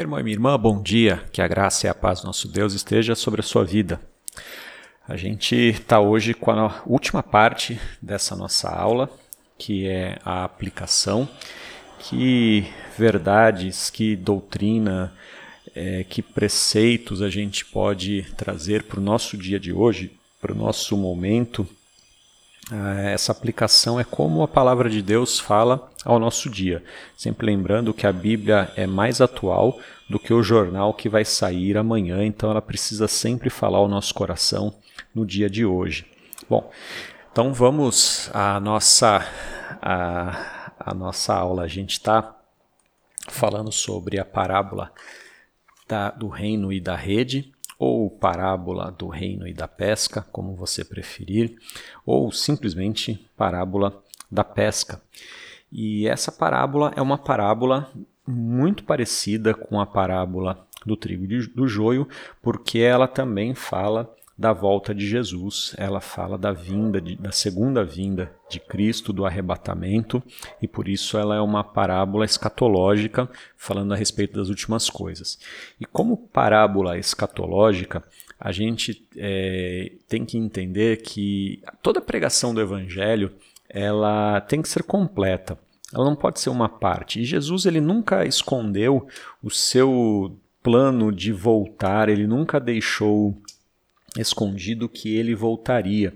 Meu irmão e minha irmã, bom dia. Que a graça e a paz do nosso Deus esteja sobre a sua vida. A gente está hoje com a última parte dessa nossa aula, que é a aplicação. Que verdades, que doutrina, é, que preceitos a gente pode trazer para o nosso dia de hoje, para o nosso momento essa aplicação é como a palavra de Deus fala ao nosso dia. Sempre lembrando que a Bíblia é mais atual do que o jornal que vai sair amanhã, então ela precisa sempre falar ao nosso coração no dia de hoje. Bom, então vamos à nossa, à, à nossa aula. A gente está falando sobre a parábola da, do reino e da rede ou parábola do reino e da pesca, como você preferir, ou simplesmente parábola da pesca. E essa parábola é uma parábola muito parecida com a parábola do trigo e do joio, porque ela também fala da volta de Jesus, ela fala da vinda, de, da segunda vinda de Cristo, do arrebatamento, e por isso ela é uma parábola escatológica, falando a respeito das últimas coisas. E como parábola escatológica, a gente é, tem que entender que toda pregação do Evangelho ela tem que ser completa. Ela não pode ser uma parte. E Jesus ele nunca escondeu o seu plano de voltar, ele nunca deixou escondido que ele voltaria.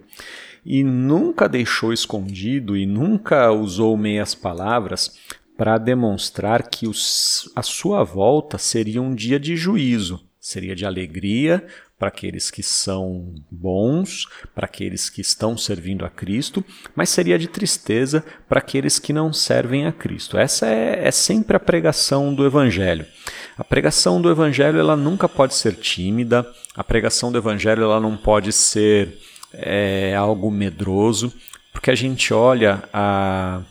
E nunca deixou escondido e nunca usou meias palavras para demonstrar que os, a sua volta seria um dia de juízo, seria de alegria para aqueles que são bons, para aqueles que estão servindo a Cristo, mas seria de tristeza para aqueles que não servem a Cristo. Essa é, é sempre a pregação do Evangelho. A pregação do Evangelho ela nunca pode ser tímida, a pregação do Evangelho ela não pode ser é, algo medroso, porque a gente olha a,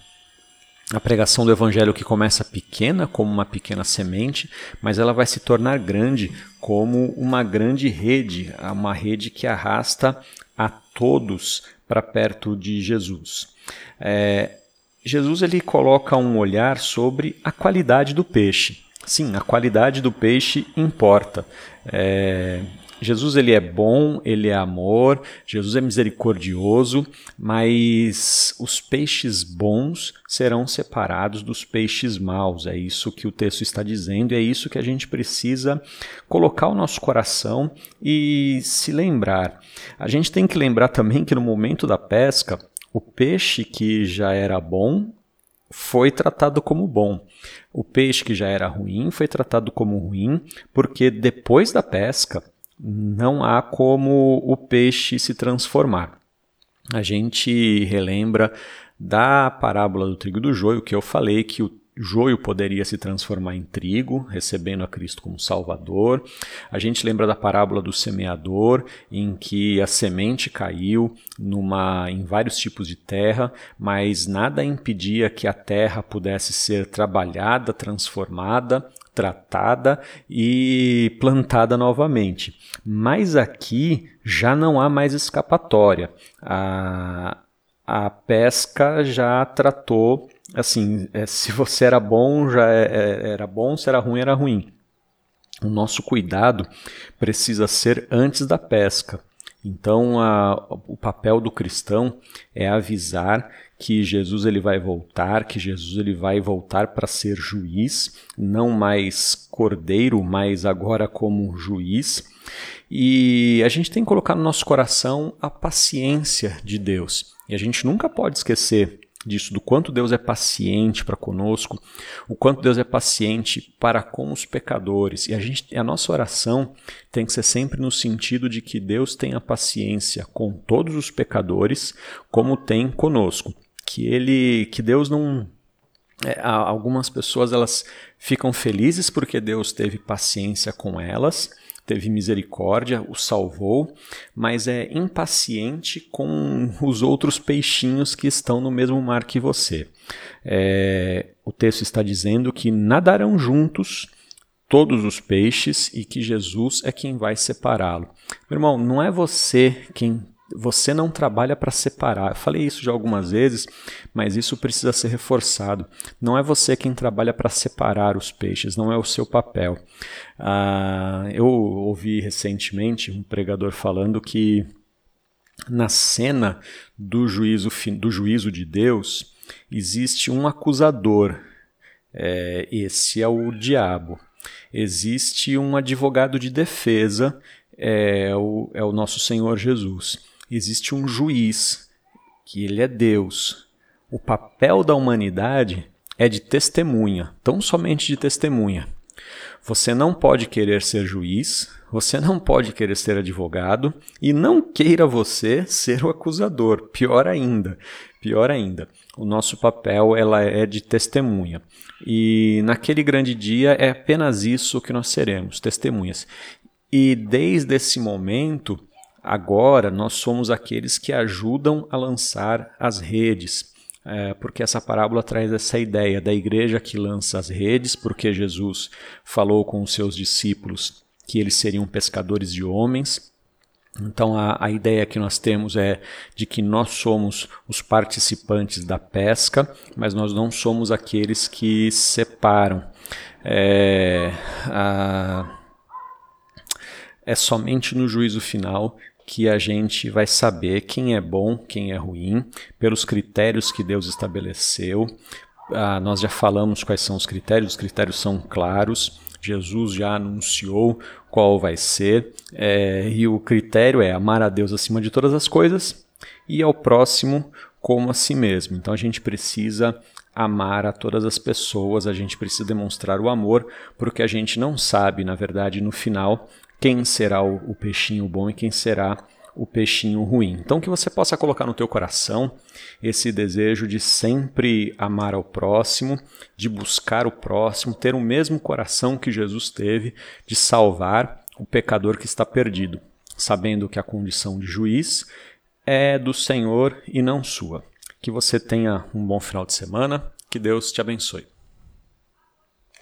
a pregação do Evangelho que começa pequena, como uma pequena semente, mas ela vai se tornar grande como uma grande rede, uma rede que arrasta a todos para perto de Jesus. É, Jesus ele coloca um olhar sobre a qualidade do peixe. Sim, a qualidade do peixe importa. É, Jesus ele é bom, ele é amor, Jesus é misericordioso, mas os peixes bons serão separados dos peixes maus. É isso que o texto está dizendo, e é isso que a gente precisa colocar o nosso coração e se lembrar. A gente tem que lembrar também que no momento da pesca, o peixe que já era bom foi tratado como bom. O peixe que já era ruim foi tratado como ruim, porque depois da pesca não há como o peixe se transformar. A gente relembra da parábola do trigo do joio, que eu falei que o joio poderia se transformar em trigo, recebendo a Cristo como Salvador. A gente lembra da parábola do semeador, em que a semente caiu numa, em vários tipos de terra, mas nada impedia que a terra pudesse ser trabalhada, transformada, tratada e plantada novamente. Mas aqui já não há mais escapatória. A, a pesca já tratou assim, é, se você era bom, já é, é, era bom, se era ruim, era ruim. O nosso cuidado precisa ser antes da pesca. Então, a, o papel do cristão é avisar que Jesus ele vai voltar, que Jesus ele vai voltar para ser juiz, não mais cordeiro, mas agora como juiz. E a gente tem que colocar no nosso coração a paciência de Deus. E a gente nunca pode esquecer disso, do quanto Deus é paciente para conosco, o quanto Deus é paciente para com os pecadores. E a, gente, a nossa oração tem que ser sempre no sentido de que Deus tenha paciência com todos os pecadores, como tem conosco. Que ele, que Deus não é, algumas pessoas elas ficam felizes porque Deus teve paciência com elas, teve misericórdia, o salvou, mas é impaciente com os outros peixinhos que estão no mesmo mar que você. É, o texto está dizendo que nadarão juntos todos os peixes e que Jesus é quem vai separá-lo. Meu irmão, não é você quem Você não trabalha para separar. Eu falei isso já algumas vezes, mas isso precisa ser reforçado. Não é você quem trabalha para separar os peixes, não é o seu papel. Ah, eu ouvi recentemente um pregador falando que na cena do juízo, do juízo de Deus existe um acusador. É, esse é o diabo. Existe um advogado de defesa, é o, é o nosso Senhor Jesus. Existe um juiz, que ele é Deus. O papel da humanidade é de testemunha, tão somente de testemunha. Você não pode querer ser juiz, você não pode querer ser advogado e não queira você ser o acusador. Pior ainda, pior ainda. O nosso papel ela é de testemunha. E naquele grande dia é apenas isso que nós seremos, testemunhas. E desde esse momento, agora nós somos aqueles que ajudam a lançar as redes é, porque essa parábola traz essa ideia da igreja que lança as redes, porque Jesus falou com os seus discípulos que eles seriam pescadores de homens. Então a, a ideia que nós temos é de que nós somos os participantes da pesca, mas nós não somos aqueles que separam. É, a, é somente no juízo final que a gente vai saber quem é bom, quem é ruim, pelos critérios que Deus estabeleceu. Ah, nós já falamos quais são os critérios, os critérios são claros. Jesus já anunciou qual vai ser, é, e o critério é amar a Deus acima de todas as coisas e ao próximo como a si mesmo. Então a gente precisa amar a todas as pessoas, a gente precisa demonstrar o amor, porque a gente não sabe, na verdade, no final, quem será o, o peixinho bom e quem será o peixinho ruim. Então que você possa colocar no teu coração esse desejo de sempre amar ao próximo, de buscar o próximo, ter o mesmo coração que Jesus teve de salvar o pecador que está perdido, sabendo que a condição de juiz é do Senhor e não sua. Que você tenha um bom final de semana, que Deus te abençoe.